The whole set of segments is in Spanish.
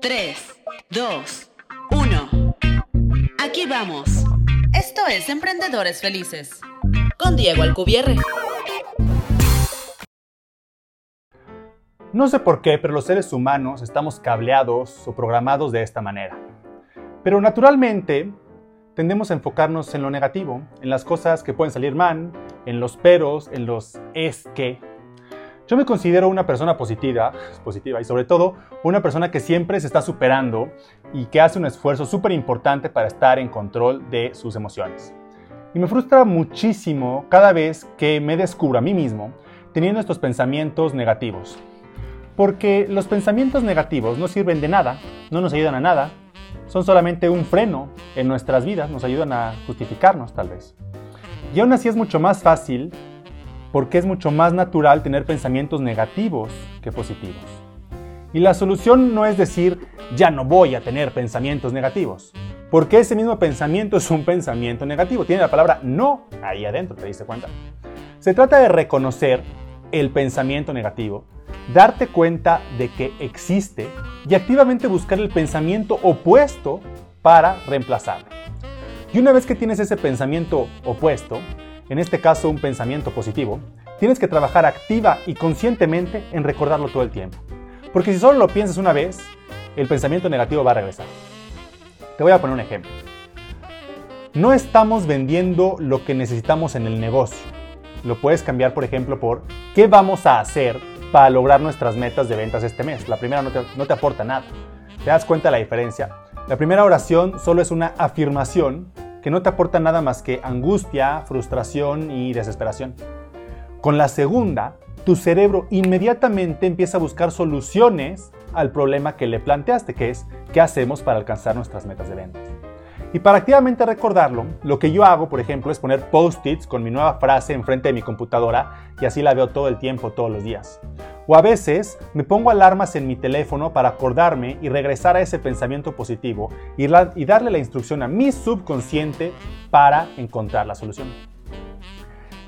3, 2, 1. Aquí vamos. Esto es Emprendedores Felices. Con Diego Alcubierre. No sé por qué, pero los seres humanos estamos cableados o programados de esta manera. Pero naturalmente tendemos a enfocarnos en lo negativo, en las cosas que pueden salir mal, en los peros, en los es que. Yo me considero una persona positiva, positiva y sobre todo una persona que siempre se está superando y que hace un esfuerzo súper importante para estar en control de sus emociones. Y me frustra muchísimo cada vez que me descubro a mí mismo teniendo estos pensamientos negativos. Porque los pensamientos negativos no sirven de nada, no nos ayudan a nada, son solamente un freno en nuestras vidas, nos ayudan a justificarnos tal vez. Y aún así es mucho más fácil porque es mucho más natural tener pensamientos negativos que positivos. Y la solución no es decir, ya no voy a tener pensamientos negativos, porque ese mismo pensamiento es un pensamiento negativo, tiene la palabra no ahí adentro, ¿te diste cuenta? Se trata de reconocer el pensamiento negativo darte cuenta de que existe y activamente buscar el pensamiento opuesto para reemplazarlo. Y una vez que tienes ese pensamiento opuesto, en este caso un pensamiento positivo, tienes que trabajar activa y conscientemente en recordarlo todo el tiempo. Porque si solo lo piensas una vez, el pensamiento negativo va a regresar. Te voy a poner un ejemplo. No estamos vendiendo lo que necesitamos en el negocio. Lo puedes cambiar, por ejemplo, por ¿qué vamos a hacer para lograr nuestras metas de ventas este mes. La primera no te, aporta nada. ¿Te das cuenta de la diferencia? La primera oración solo es una afirmación que no te aporta nada más que angustia, frustración y desesperación. Con la segunda, tu cerebro inmediatamente empieza a buscar soluciones al problema que le planteaste, que es qué hacemos para alcanzar nuestras metas de ventas. Y para activamente recordarlo, lo que yo hago, por ejemplo, es poner post-its con mi nueva frase enfrente de mi computadora y así la veo todo el tiempo, todos los días. O a veces me pongo alarmas en mi teléfono para acordarme y regresar a ese pensamiento positivo y, y darle la instrucción a mi subconsciente para encontrar la solución.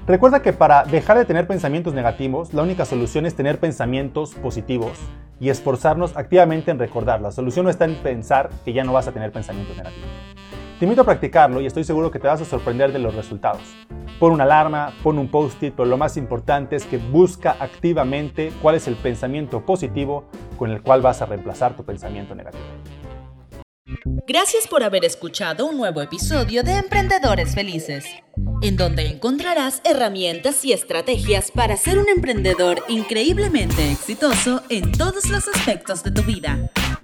Recuerda que para dejar de tener pensamientos negativos, la única solución es tener pensamientos positivos y esforzarnos activamente en recordar. La solución no está en pensar que ya no vas a tener pensamientos negativos. Te invito a practicarlo y estoy seguro que te vas a sorprender de los resultados. Pon una alarma, pon un post-it, pero lo más importante es que busca activamente cuál es el pensamiento positivo con el cual vas a reemplazar tu pensamiento negativo. Gracias por haber escuchado un nuevo episodio de Emprendedores Felices, en donde encontrarás herramientas y estrategias para ser un emprendedor increíblemente exitoso en todos los aspectos de tu vida.